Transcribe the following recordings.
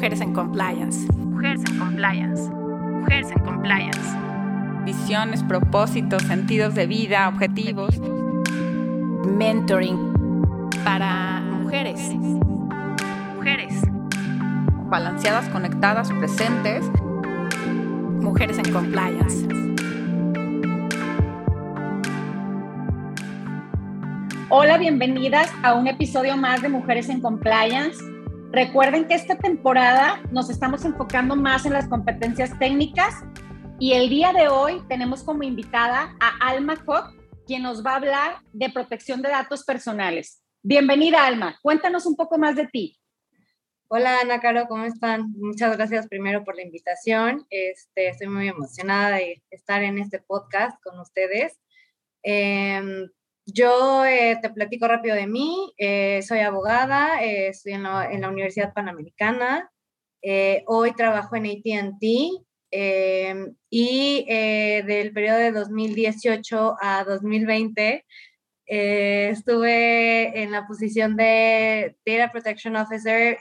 Mujeres en Compliance. Mujeres en Compliance. Mujeres en Compliance. Visiones, propósitos, sentidos de vida, objetivos. Mentoring para mujeres. Mujeres. Balanceadas, conectadas, presentes. Mujeres en Compliance. Hola, bienvenidas a un episodio más de Mujeres en Compliance. Recuerden que esta temporada nos estamos enfocando más en las competencias técnicas y el día de hoy tenemos como invitada a Alma Koch, quien nos va a hablar de protección de datos personales. Bienvenida, Alma. Cuéntanos un poco más de ti. Hola, Ana Caro, ¿cómo están? Muchas gracias primero por la invitación. Este, estoy muy emocionada de estar en este podcast con ustedes. Eh, yo eh, te platico rápido de mí. Eh, soy abogada, eh, estoy en la, Universidad Panamericana. hoy trabajo en ATT y del periodo de 2018 a 2020 estuve en la posición de Data Protection Officer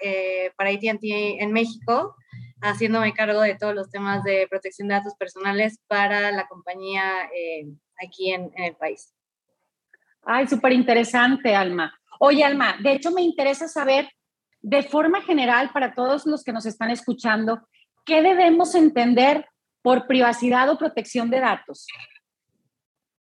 para ATT en México, haciéndome cargo de todos los temas de protección de datos personales para la compañía aquí en el país. Ay, súper interesante, Alma. Oye, Alma, de hecho me interesa saber, de forma general, para todos los que nos están escuchando, ¿qué debemos entender por privacidad o protección de datos?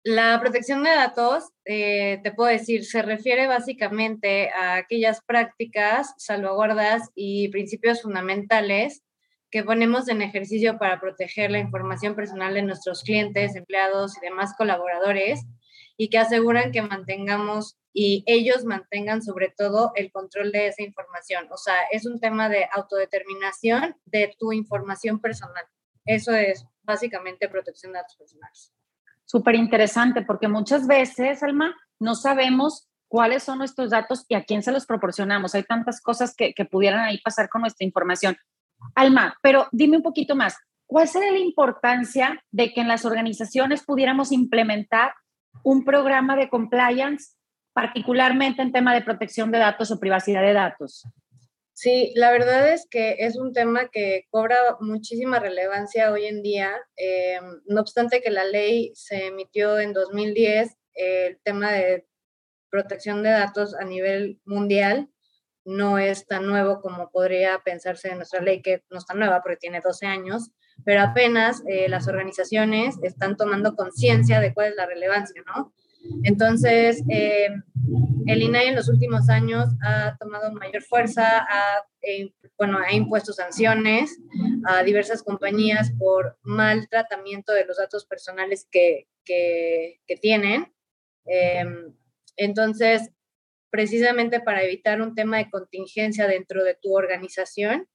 La protección de datos, eh, te puedo decir, se refiere básicamente a aquellas prácticas, salvaguardas y principios fundamentales que ponemos en ejercicio para proteger la información personal de nuestros clientes, empleados y demás colaboradores y que aseguran que mantengamos y ellos mantengan sobre todo el control de esa información. O sea, es un tema de autodeterminación de tu información personal. Eso es básicamente protección de datos personales. Súper interesante, porque muchas veces, Alma, no sabemos cuáles son nuestros datos y a quién se los proporcionamos. Hay tantas cosas que, que pudieran ahí pasar con nuestra información. Alma, pero dime un poquito más, ¿cuál sería la importancia de que en las organizaciones pudiéramos implementar un programa de compliance, particularmente en tema de protección de datos o privacidad de datos? Sí, la verdad es que es un tema que cobra muchísima relevancia hoy en día. Eh, no obstante que la ley se emitió en 2010, el tema de protección de datos a nivel mundial no es tan nuevo como podría pensarse en nuestra ley, que no es tan nueva porque tiene 12 años, pero apenas eh, las organizaciones están tomando conciencia de cuál es la relevancia, ¿no? Entonces, eh, el INAI en los últimos años ha tomado mayor fuerza, ha, eh, bueno, ha impuesto sanciones a diversas compañías por mal tratamiento de los datos personales que, que, tienen. Em, entonces, precisamente para evitar un tema de contingencia dentro de tu organización,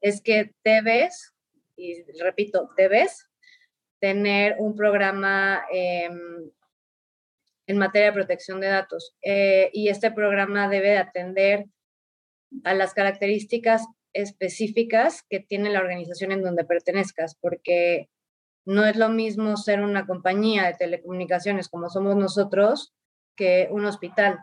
es que debes y repito, debes tener un programa em, en materia de protección de datos. Eh, y este programa debe atender a las características específicas que tiene la organización en donde pertenezcas, porque no es lo mismo ser una compañía de telecomunicaciones como somos nosotros que un hospital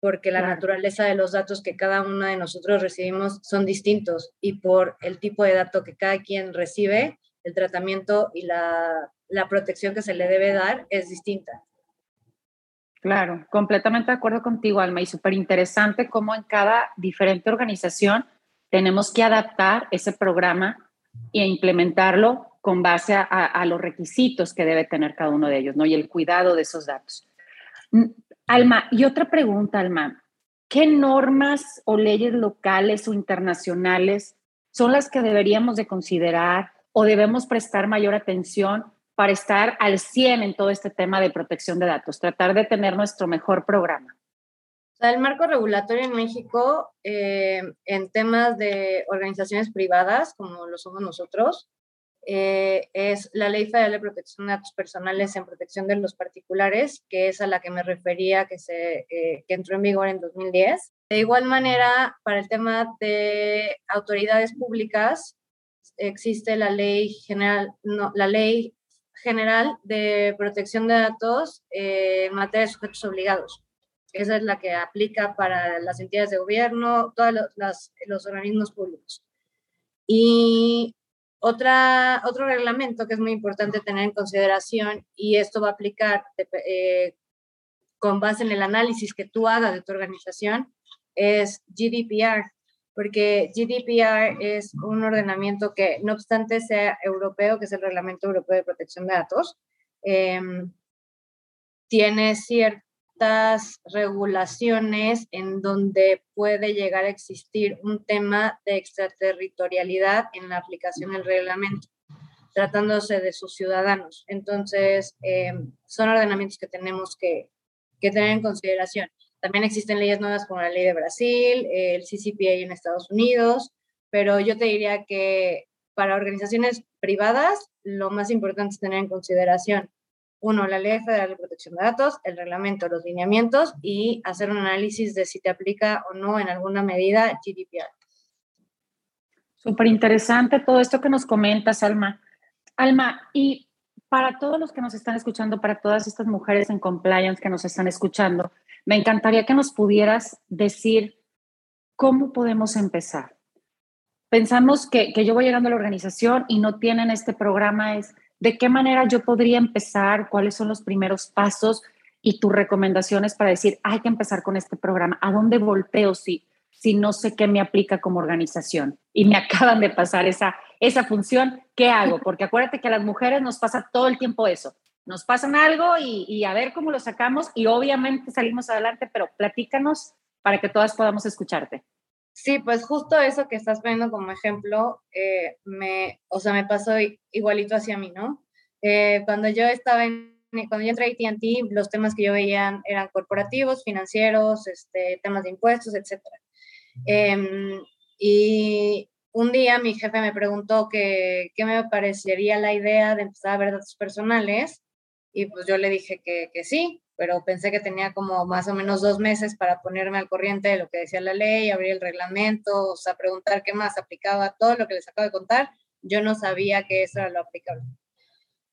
porque la naturaleza de los datos que cada uno de nosotros recibimos son distintos y por el tipo de dato que cada quien recibe, el tratamiento y la, la protección que se le debe dar es distinta. Claro, completamente de acuerdo contigo, Alma, y súper interesante cómo en cada diferente organización tenemos que adaptar ese programa e implementarlo con base a, a, los requisitos que debe tener cada uno de ellos, ¿no? Y el cuidado de esos datos. Alma, y otra pregunta, Alma. ¿Qué normas o leyes locales o internacionales son las que deberíamos de considerar o debemos prestar mayor atención para estar al 100 en todo este tema de protección de datos, tratar de tener nuestro mejor programa? el marco regulatorio en México eh, en temas de organizaciones privadas, como lo somos nosotros, eh, es la Ley Federal de Protección de Datos Personales en Protección de los Particulares, que es a la que me refería, que, se, eh, que entró en vigor en 2010. De igual manera, para el tema de autoridades públicas, existe la Ley General, no, la ley general de Protección de Datos eh, en materia de sujetos obligados. Esa es la que aplica para las entidades de gobierno, todos los, los organismos públicos. Y otra, otro reglamento que es muy importante tener en consideración, y esto va a aplicar eh, con base en el análisis que tú hagas de tu organización, es GDPR, porque GDPR es un ordenamiento que, no obstante sea europeo, que es el Reglamento Europeo de Protección de Datos, em, tiene cierto regulaciones en donde puede llegar a existir un tema de extraterritorialidad en la aplicación del reglamento, tratándose de sus ciudadanos. Entonces, eh, son ordenamientos que tenemos que, que, tener en consideración. También existen leyes nuevas como la ley de Brasil, el CCPA en Estados Unidos, pero yo te diría que para organizaciones privadas, lo más importante es tener en consideración uno, la Ley Federal de Protección de Datos, el reglamento, los lineamientos y hacer un análisis de si te aplica o no en alguna medida GDPR. Súper interesante todo esto que nos comentas, Alma. Alma, y para todos los que nos están escuchando, para todas estas mujeres en compliance que nos están escuchando, me encantaría que nos pudieras decir cómo podemos empezar. Pensamos que, que yo voy llegando a la organización y no tienen este programa, es ¿De qué manera yo podría empezar? ¿Cuáles son los primeros pasos y tus recomendaciones para decir, hay que empezar con este programa? ¿A dónde volteo si, si no sé qué me aplica como organización? Y me acaban de pasar esa, esa función, ¿qué hago? Porque acuérdate que a las mujeres nos pasa todo el tiempo eso. Nos pasan algo y, y a ver cómo lo sacamos y obviamente salimos adelante, pero platícanos para que todas podamos escucharte. Sí, pues justo eso que estás poniendo como ejemplo, eh, me, o sea, me pasó igualito hacia mí, ¿no? Eh, cuando yo estaba en, cuando yo entré a AT&T, los temas que yo veía eran corporativos, financieros, este, temas de impuestos, etc. Em, y un día mi jefe me preguntó que, qué me parecería la idea de empezar a ver datos personales y pues yo le dije que, que sí, pero pensé que tenía como más o menos dos meses para ponerme al corriente de lo que decía la ley, abrir el reglamento, o sea, preguntar qué más aplicaba, todo lo que les acabo de contar, yo no sabía que eso era lo aplicable.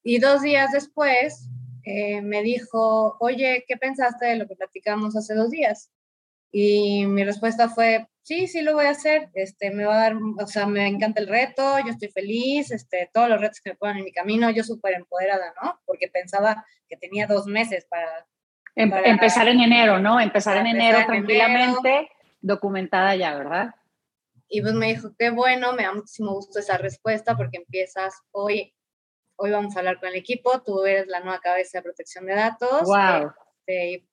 Y dos días después eh, me dijo, oye, ¿qué pensaste de lo que platicamos hace dos días? Y mi respuesta fue, sí, sí lo voy a hacer, este, me va a dar, o sea, me encanta el reto, yo estoy feliz, este, todos los retos que me ponen en mi camino, yo súper empoderada, ¿no? Porque pensaba que tenía dos meses para Em, empezar en enero, ¿no? Empezar en enero tranquilamente, documentada ya, ¿verdad? Y pues me dijo, qué bueno, me da muchísimo gusto esa respuesta porque empiezas hoy, hoy vamos a hablar con el equipo, tú eres la nueva cabeza de protección de datos. Wow. Este,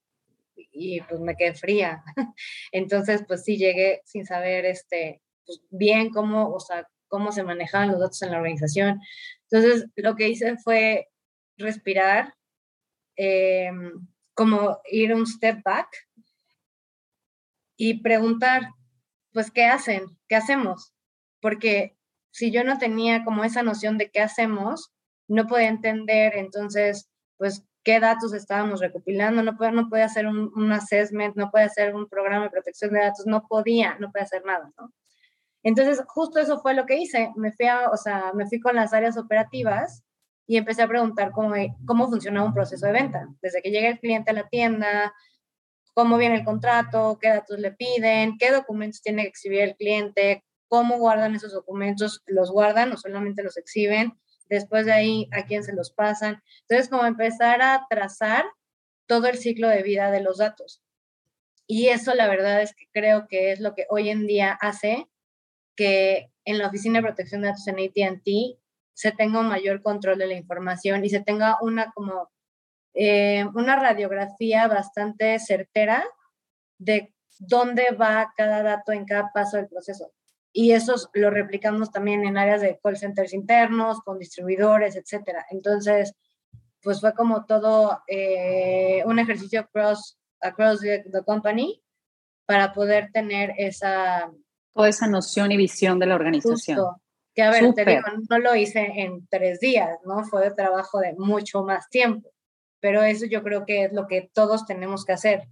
y, pues me quedé fría. Entonces, pues sí llegué sin saber este, pues, bien cómo, o sea, cómo se manejaban los datos en la organización. Entonces, lo que hice fue respirar, eh, como ir un step back y preguntar, pues, ¿qué hacen? ¿Qué hacemos? Porque si yo no tenía como esa noción de qué hacemos, no podía entender entonces, pues, qué datos estábamos recopilando, no podía, no podía hacer un, assessment, no podía hacer un programa de protección de datos, no podía, no podía hacer nada. Entonces, justo eso fue lo que hice. Me fui, a, o sea, me fui con las áreas operativas y empecé a preguntar cómo, cómo funciona un proceso de venta. Desde que llega el cliente a la tienda, cómo viene el contrato, qué datos le piden, qué documentos tiene que exhibir el cliente, cómo guardan esos documentos, los guardan o solamente los exhiben, después de ahí a quién se los pasan. Entonces, como empezar a trazar todo el ciclo de vida de los datos. Y eso la verdad es que creo que es lo que hoy en día hace que en la Oficina de Protección de Datos en ATT se tenga un mayor control de la información y se tenga una como eh, una radiografía bastante certera de dónde va cada dato en cada paso del proceso. Y eso lo replicamos también en áreas de call centers internos, con distribuidores, etcétera. Entonces, pues fue como todo eh, un ejercicio across, across the, company para poder tener esa... Toda esa noción y visión de la organización. Que a ver, te digo, no lo hice en tres días, ¿no? Fue de trabajo de mucho más tiempo. Pero eso yo creo que es lo que todos tenemos que hacer.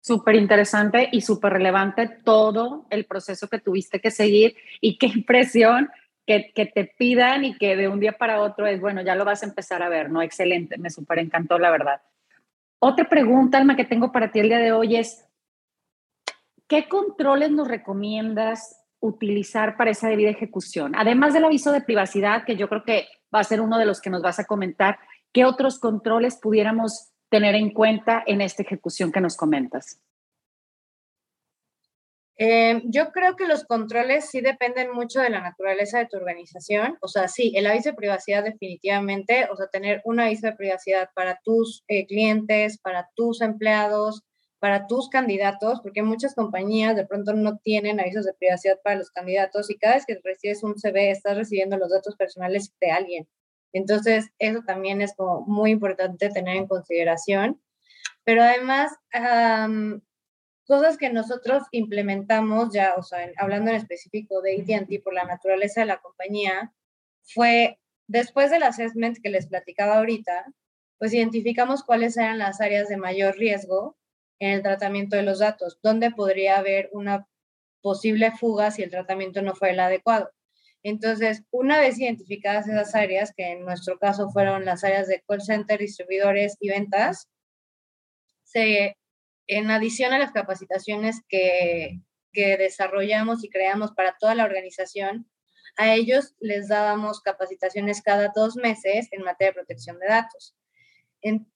Súper interesante y súper relevante todo el proceso que tuviste que seguir y qué impresión que, que, te pidan y que de un día para otro es, bueno, ya lo vas a empezar a ver, ¿no? Excelente, me súper encantó, la verdad. Otra pregunta, Alma, que tengo para ti el día de hoy es, ¿qué controles nos recomiendas utilizar para esa debida ejecución? Además del aviso de privacidad, que yo creo que va a ser uno de los que nos vas a comentar, ¿qué otros controles pudiéramos tener en cuenta en esta ejecución que nos comentas? Eh, yo creo que los controles sí dependen mucho de la naturaleza de tu organización. O sea, sí, el aviso de privacidad definitivamente, o sea, tener un aviso de privacidad para tus eh, clientes, para tus empleados, para tus candidatos, porque muchas compañías de pronto no tienen avisos de privacidad para los candidatos y cada vez que recibes un CV estás recibiendo los datos personales de alguien. Entonces, eso también es como muy importante tener en consideración. Pero además, cosas que nosotros implementamos ya, o sea, hablando en específico de AT&T por la naturaleza de la compañía, fue después del assessment que les platicaba ahorita, pues identificamos cuáles eran las áreas de mayor riesgo en el tratamiento de los datos, dónde podría haber una posible fuga si el tratamiento no fue el adecuado. Entonces, una vez identificadas esas áreas, que en nuestro caso fueron las áreas de call center, distribuidores y ventas, se en adición a las capacitaciones que, desarrollamos y creamos para toda la organización, a ellos les dábamos capacitaciones cada dos meses en materia de protección de datos.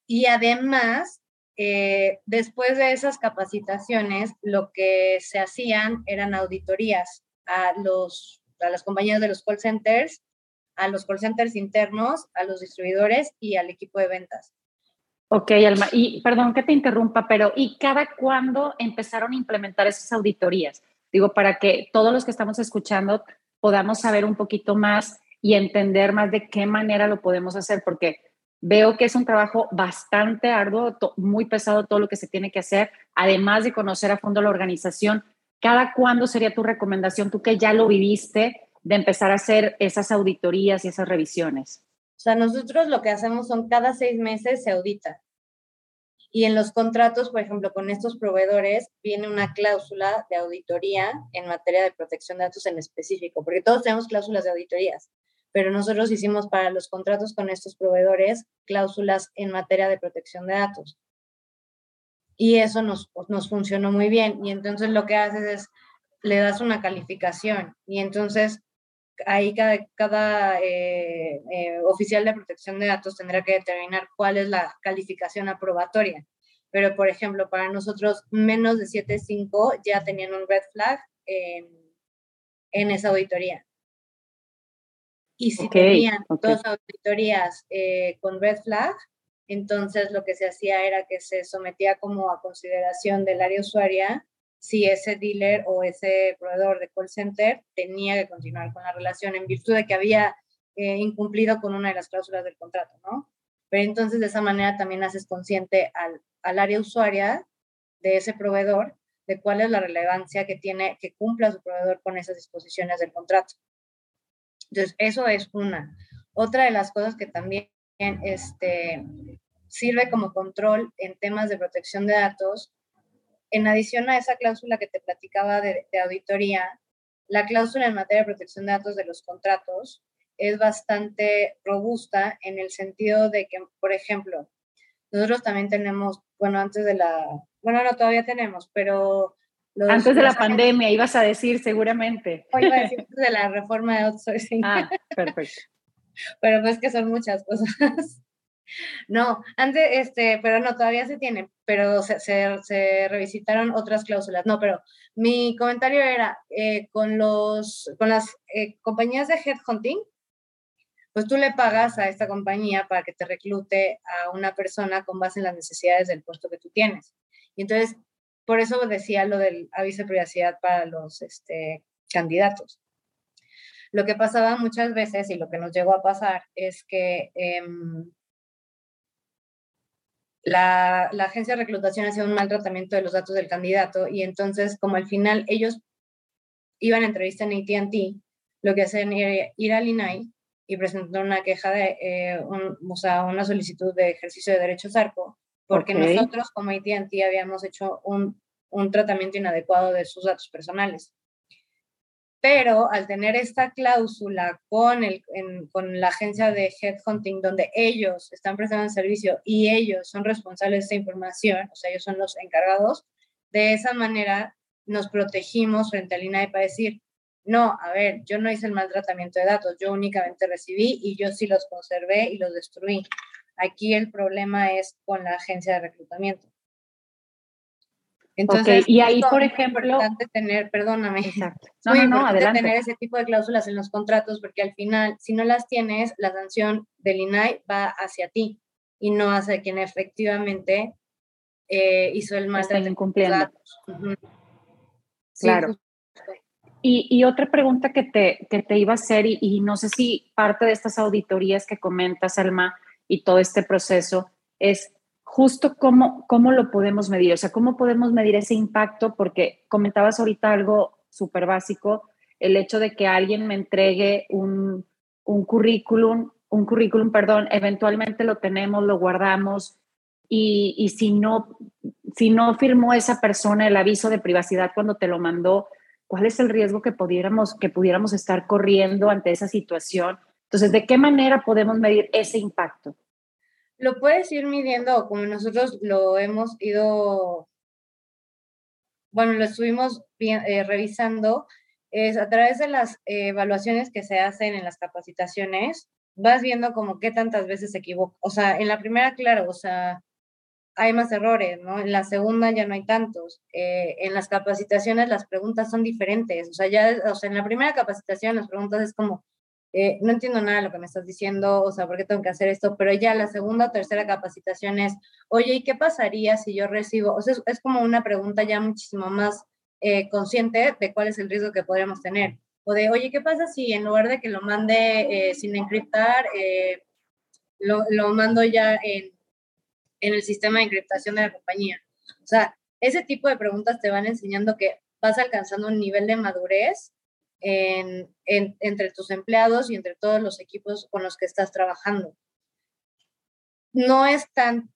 y además, eh, después de esas capacitaciones, lo que se hacían eran auditorías a, los, a las compañías de los call centers, a los call centers internos, a los distribuidores y al equipo de ventas. Ok, Alma, y perdón que te interrumpa, pero ¿y cada cuándo empezaron a implementar esas auditorías? Digo, para que todos los que estamos escuchando podamos saber un poquito más y entender más de qué manera lo podemos hacer, porque veo que es un trabajo bastante arduo, muy pesado todo lo que se tiene que hacer, además de conocer a fondo la organización. ¿Cada cuándo sería tu recomendación, tú que ya lo viviste, de empezar a hacer esas auditorías y esas revisiones? O sea, nosotros lo que hacemos son cada seis meses se audita. Y en los contratos, por ejemplo, con estos proveedores, viene una cláusula de auditoría en materia de protección de datos en específico, porque todos tenemos cláusulas de auditorías, pero nosotros hicimos para los contratos con estos proveedores cláusulas en materia de protección de datos. Y eso nos, funcionó muy bien. Y entonces lo que haces es, le das una calificación. Y entonces ahí cada, eh, eh, oficial de protección de datos tendrá que determinar cuál es la calificación aprobatoria. Pero, por ejemplo, para nosotros menos de 7.5 ya tenían un red flag en, esa auditoría. Y si tenían dos auditorías eh, con red flag, entonces lo que se hacía era que se sometía como a consideración del área usuaria si ese dealer o ese proveedor de call center tenía que continuar con la relación en virtud de que había eh, incumplido con una de las cláusulas del contrato, ¿no? Pero entonces de esa manera también haces consciente al, al área usuaria de ese proveedor de cuál es la relevancia que tiene que cumpla su proveedor con esas disposiciones del contrato. Entonces, eso es una. Otra de las cosas que también este, sirve como control en temas de protección de datos en adición a esa cláusula que te platicaba de, auditoría, la cláusula en materia de protección de datos de los contratos es bastante robusta en el sentido de que, por ejemplo, nosotros también tenemos, bueno, antes de la, bueno, no, todavía tenemos, pero... antes de la pandemia, ibas a decir seguramente. O iba a decir de la reforma de outsourcing. Ah, perfecto. pero pues que son muchas cosas. No, antes, este, pero no, todavía se tiene, pero se, se, revisitaron otras cláusulas. No, pero mi comentario era, eh, con, los, con las eh, compañías de headhunting, pues tú le pagas a esta compañía para que te reclute a una persona con base en las necesidades del puesto que tú tienes. Y entonces, por eso decía lo del aviso de privacidad para los este, candidatos. Lo que pasaba muchas veces y lo que nos llegó a pasar es que em, la, agencia de reclutación hacía un mal tratamiento de los datos del candidato y entonces como al final ellos iban a entrevista en AT&T, lo que hacen era ir al INAI y presentar una queja de, eh, o sea, una solicitud de ejercicio de derechos ARCO, porque nosotros como AT&T habíamos hecho un, un tratamiento inadecuado de sus datos personales pero al tener esta cláusula con, el, con la agencia de headhunting, donde ellos están prestando el servicio y ellos son responsables de esta información, o sea, ellos son los encargados, de esa manera nos protegimos frente al INAI para decir, No, a ver, yo no hice el maltratamiento de datos, yo únicamente recibí y yo sí los conservé y los destruí. Aquí el problema es con la agencia de reclutamiento. Entonces, y ahí, por ejemplo, es importante tener, perdóname, exacto. No, muy no, importante tener ese tipo de cláusulas en los contratos porque al final, si no las tienes, la sanción del INAI va hacia ti y no hacia quien efectivamente eh, hizo el maltrato de datos. Claro. Y, y, otra pregunta que te, que te iba a hacer, y, y, no sé si parte de estas auditorías que comentas, Alma, y todo este proceso, es justo cómo, cómo lo podemos medir, o sea, cómo podemos medir ese impacto, porque comentabas ahorita algo súper básico, el hecho de que alguien me entregue un, un currículum, un currículum, perdón, eventualmente lo tenemos, lo guardamos, y, y, si, no, si no firmó esa persona el aviso de privacidad cuando te lo mandó, ¿cuál es el riesgo que pudiéramos, que pudiéramos estar corriendo ante esa situación? Entonces, ¿de qué manera podemos medir ese impacto? Lo puedes ir midiendo como nosotros lo hemos ido, bueno, lo estuvimos eh, revisando, es a través de las evaluaciones que se hacen en las capacitaciones, vas viendo como qué tantas veces se equivoca. O sea, en la primera, claro, o sea, hay más errores, ¿no? En la segunda ya no hay tantos. Eh, en las capacitaciones las preguntas son diferentes. O sea, ya, o sea, en la primera capacitación las preguntas es como, eh, no entiendo nada de lo que me estás diciendo, o sea, ¿por qué tengo que hacer esto? Pero ya la segunda o tercera capacitación es, oye, ¿y qué pasaría si yo recibo? O sea, es, como una pregunta ya muchísimo más eh, consciente de cuál es el riesgo que podríamos tener. O de, oye, ¿qué pasa si en lugar de que lo mande eh, sin encriptar, lo, lo, mando ya en, en el sistema de encriptación de la compañía? O sea, ese tipo de preguntas te van enseñando que vas alcanzando un nivel de madurez entre tus empleados y entre todos los equipos con los que estás trabajando. No es tan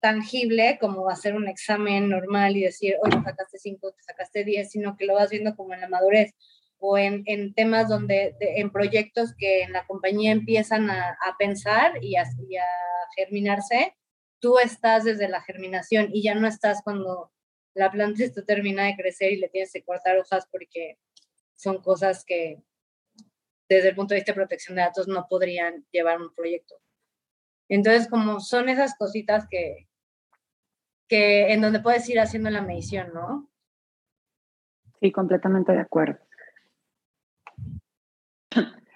tangible como hacer un examen normal y decir, oye, sacaste 5, te sacaste 10, sino que lo vas viendo como en la madurez o en, temas donde, en proyectos que en la compañía empiezan a, pensar y a, y a, germinarse, tú estás desde la germinación y ya no estás cuando la planta está termina de crecer y le tienes que cortar hojas porque son cosas que desde el punto de vista de protección de datos no podrían llevar un proyecto. Entonces, como son esas cositas que, que en donde puedes ir haciendo la medición, ¿no? Sí, completamente de acuerdo.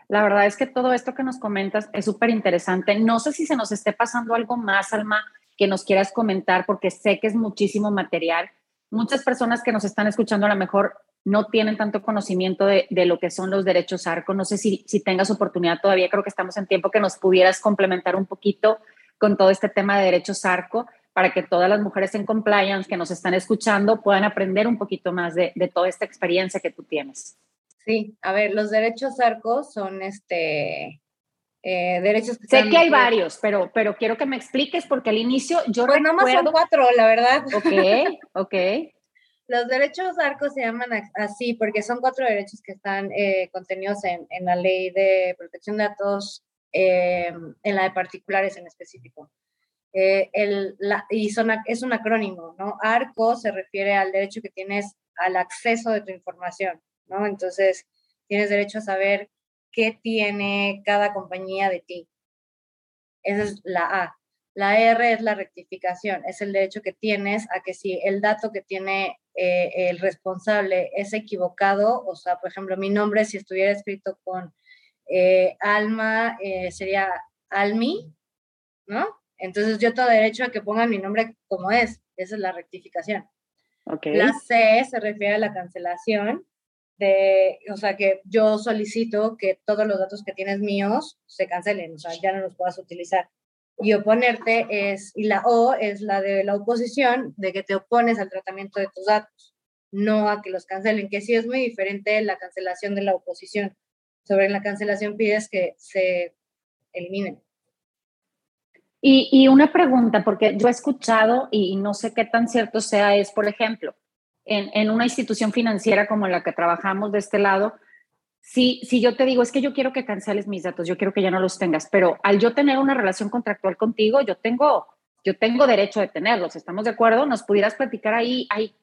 La verdad es que todo esto que nos comentas es súper interesante. No sé si se nos esté pasando algo más, Alma, que nos quieras comentar, porque sé que es muchísimo material. Muchas personas que nos están escuchando a lo mejor no tienen tanto conocimiento de, lo que son los derechos ARCO. No sé si, si tengas oportunidad todavía, creo que estamos en tiempo que nos pudieras complementar un poquito con todo este tema de derechos ARCO para que todas las mujeres en compliance que nos están escuchando puedan aprender un poquito más de, toda esta experiencia que tú tienes. Sí, a ver, los derechos ARCO son este, eh, derechos que Sé que hay varios, pero, pero quiero que me expliques porque al inicio yo pues recuerdo... más son cuatro, la verdad. Ok, ok. Los derechos ARCO se llaman así porque son cuatro derechos que están eh, contenidos en, la ley de protección de datos, eh, en la de particulares en específico. Eh, el, y es un acrónimo, ¿no? ARCO se refiere al derecho que tienes al acceso de tu información, ¿no? Entonces, tienes derecho a saber qué tiene cada compañía de ti. Esa es la A. La R es la rectificación, es el derecho que tienes a que si el dato que tiene eh, el responsable es equivocado, o sea, por ejemplo, mi nombre si estuviera escrito con eh, Alma eh, sería Almi, ¿no? Entonces yo tengo derecho a que pongan mi nombre como es, esa es la rectificación. Okay. La C se refiere a la cancelación, de, o sea, que yo solicito que todos los datos que tienes míos se cancelen, o sea, ya no los puedas utilizar y oponerte es, y la O es la de la oposición, de que te opones al tratamiento de tus datos, no a que los cancelen, que sí es muy diferente la cancelación de la oposición. Sobre la cancelación pides que se eliminen. Y, y una pregunta, porque yo he escuchado y no sé qué tan cierto sea, es, por ejemplo, en, en una institución financiera como la que trabajamos de este lado, si, si yo te digo, es que yo quiero que canceles mis datos, yo quiero que ya no los tengas, pero al yo tener una relación contractual contigo, yo tengo, yo tengo derecho de tenerlos, ¿estamos de acuerdo? ¿Nos pudieras platicar ahí, ahí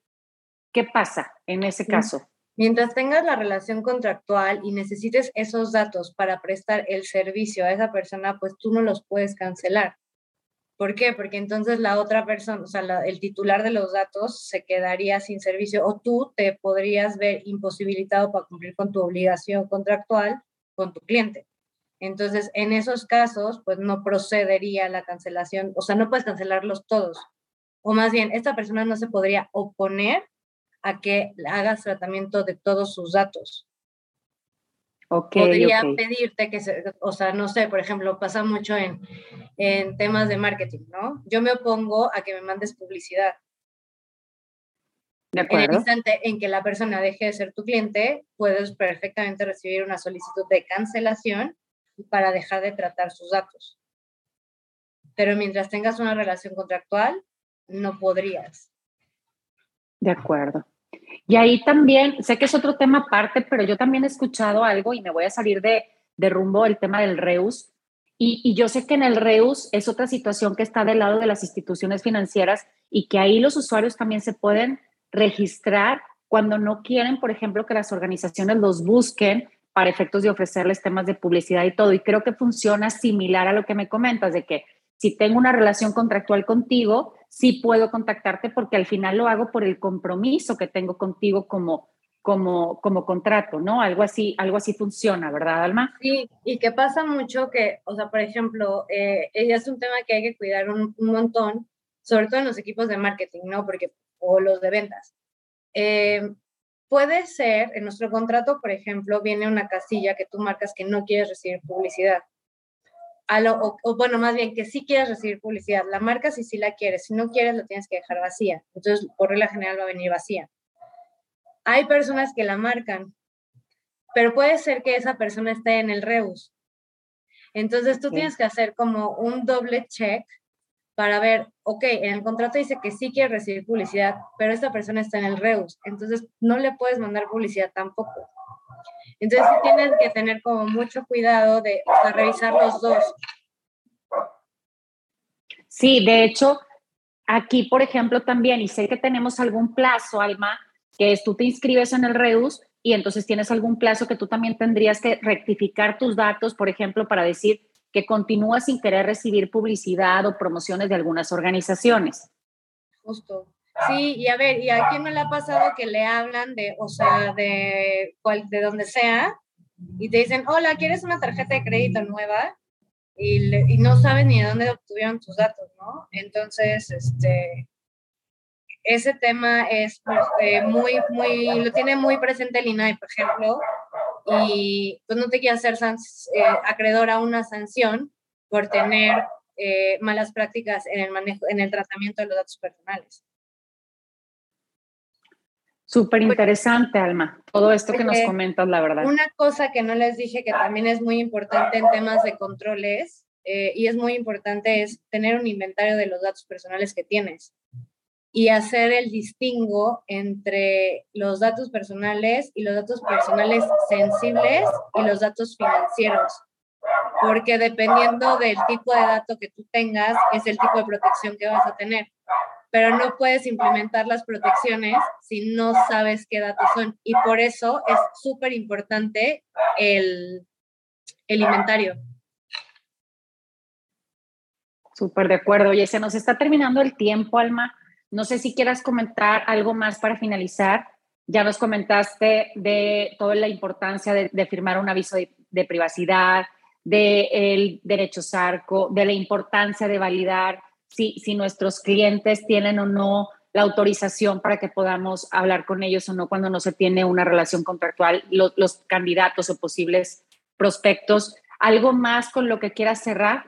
qué pasa en ese caso? Mientras tengas la relación contractual y necesites esos datos para prestar el servicio a esa persona, pues tú no los puedes cancelar. ¿Por qué? Porque entonces la otra persona, o sea, el titular de los datos se quedaría sin servicio o tú te podrías ver imposibilitado para cumplir con tu obligación contractual con tu cliente. Entonces, en esos casos, pues no procedería la cancelación, o sea, no puedes cancelarlos todos. O más bien, esta persona no se podría oponer a que hagas tratamiento de todos sus datos. Podría pedirte que, se, o sea, no sé, por ejemplo, pasa mucho en, en temas de marketing, ¿no? Yo me opongo a que me mandes publicidad. De acuerdo. En el instante en que la persona deje de ser tu cliente, puedes perfectamente recibir una solicitud de cancelación para dejar de tratar sus datos. Pero mientras tengas una relación contractual, no podrías. De acuerdo. Y ahí también, sé que es otro tema aparte, pero yo también he escuchado algo y me voy a salir de, de rumbo el tema del REUS. Y, y, yo sé que en el REUS es otra situación que está del lado de las instituciones financieras y que ahí los usuarios también se pueden registrar cuando no quieren, por ejemplo, que las organizaciones los busquen para efectos de ofrecerles temas de publicidad y todo. Y creo que funciona similar a lo que me comentas, de que si tengo una relación contractual contigo, sí puedo contactarte porque al final lo hago por el compromiso que tengo contigo como, como, como contrato, ¿no? Algo así, algo así funciona, ¿verdad, Alma? Sí, y que pasa mucho que, o sea, por ejemplo, eh, es un tema que hay que cuidar un, montón, sobre todo en los equipos de marketing, ¿no? Porque, o los de ventas. Eh, puede ser, en nuestro contrato, por ejemplo, viene una casilla que tú marcas que no quieres recibir publicidad o, bueno, más bien que sí quieres recibir publicidad, la marca si sí la quieres, si no quieres la tienes que dejar vacía. Entonces, por regla general va a venir vacía. Hay personas que la marcan, pero puede ser que esa persona esté en el Reus. Entonces, tú tienes que hacer como un doble check para ver, ok, en el contrato dice que sí quiere recibir publicidad, pero esta persona está en el Reus. Entonces, no le puedes mandar publicidad tampoco. Entonces tienes que tener como mucho cuidado de revisar los dos. Sí, de hecho, aquí, por ejemplo, también, y sé que tenemos algún plazo, Alma, que es tú te inscribes en el REUS y entonces tienes algún plazo que tú también tendrías que rectificar tus datos, por ejemplo, para decir que continúas sin querer recibir publicidad o promociones de algunas organizaciones. Justo. Sí, y a ver, ¿y a quién no le ha pasado que le hablan de, o sea, de, cual, de donde sea, y te dicen, hola, ¿quieres una tarjeta de crédito nueva? Y, y no saben ni de dónde obtuvieron tus datos, ¿no? Entonces, este, ese tema es pues, eh, muy, muy, lo tiene muy presente el INAI, por ejemplo, y pues no te quiere hacer eh, acreedor a una sanción por tener eh, malas prácticas en el manejo, en el tratamiento de los datos personales. Súper interesante, Alma, todo esto que nos comentas, la verdad. Una cosa que no les dije que también es muy importante en temas de controles eh, y es muy importante es tener un inventario de los datos personales que tienes y hacer el distingo entre los datos personales y los datos personales sensibles y los datos financieros. Porque dependiendo del tipo de dato que tú tengas, es el tipo de protección que vas a tener pero no puedes implementar las protecciones si no sabes qué datos son. Y por eso es súper importante el, el inventario. Súper de acuerdo. Oye, se nos está terminando el tiempo, Alma. No sé si quieras comentar algo más para finalizar. Ya nos comentaste de toda la importancia de, firmar un aviso de, privacidad, del derecho SARCO, de la importancia de validar si, nuestros clientes tienen o no la autorización para que podamos hablar con ellos o no cuando no se tiene una relación contractual, los, candidatos o posibles prospectos. ¿Algo más con lo que quieras cerrar?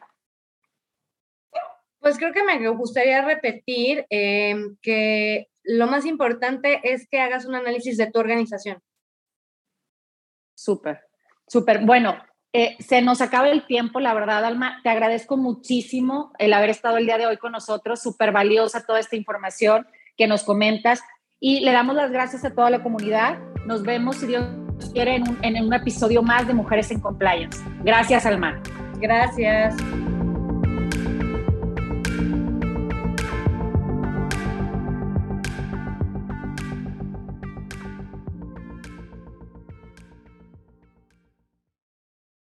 Pues creo que me gustaría repetir em, que lo más importante es que hagas un análisis de tu organización. Súper, súper. Bueno, eh, se nos acaba el tiempo, la verdad, Alma. Te agradezco muchísimo el haber estado el día de hoy con nosotros. Súper valiosa toda esta información que nos comentas. Y le damos las gracias a toda la comunidad. Nos vemos, si Dios quiere, en un, en un episodio más de Mujeres en Compliance. Gracias, Alma. Gracias.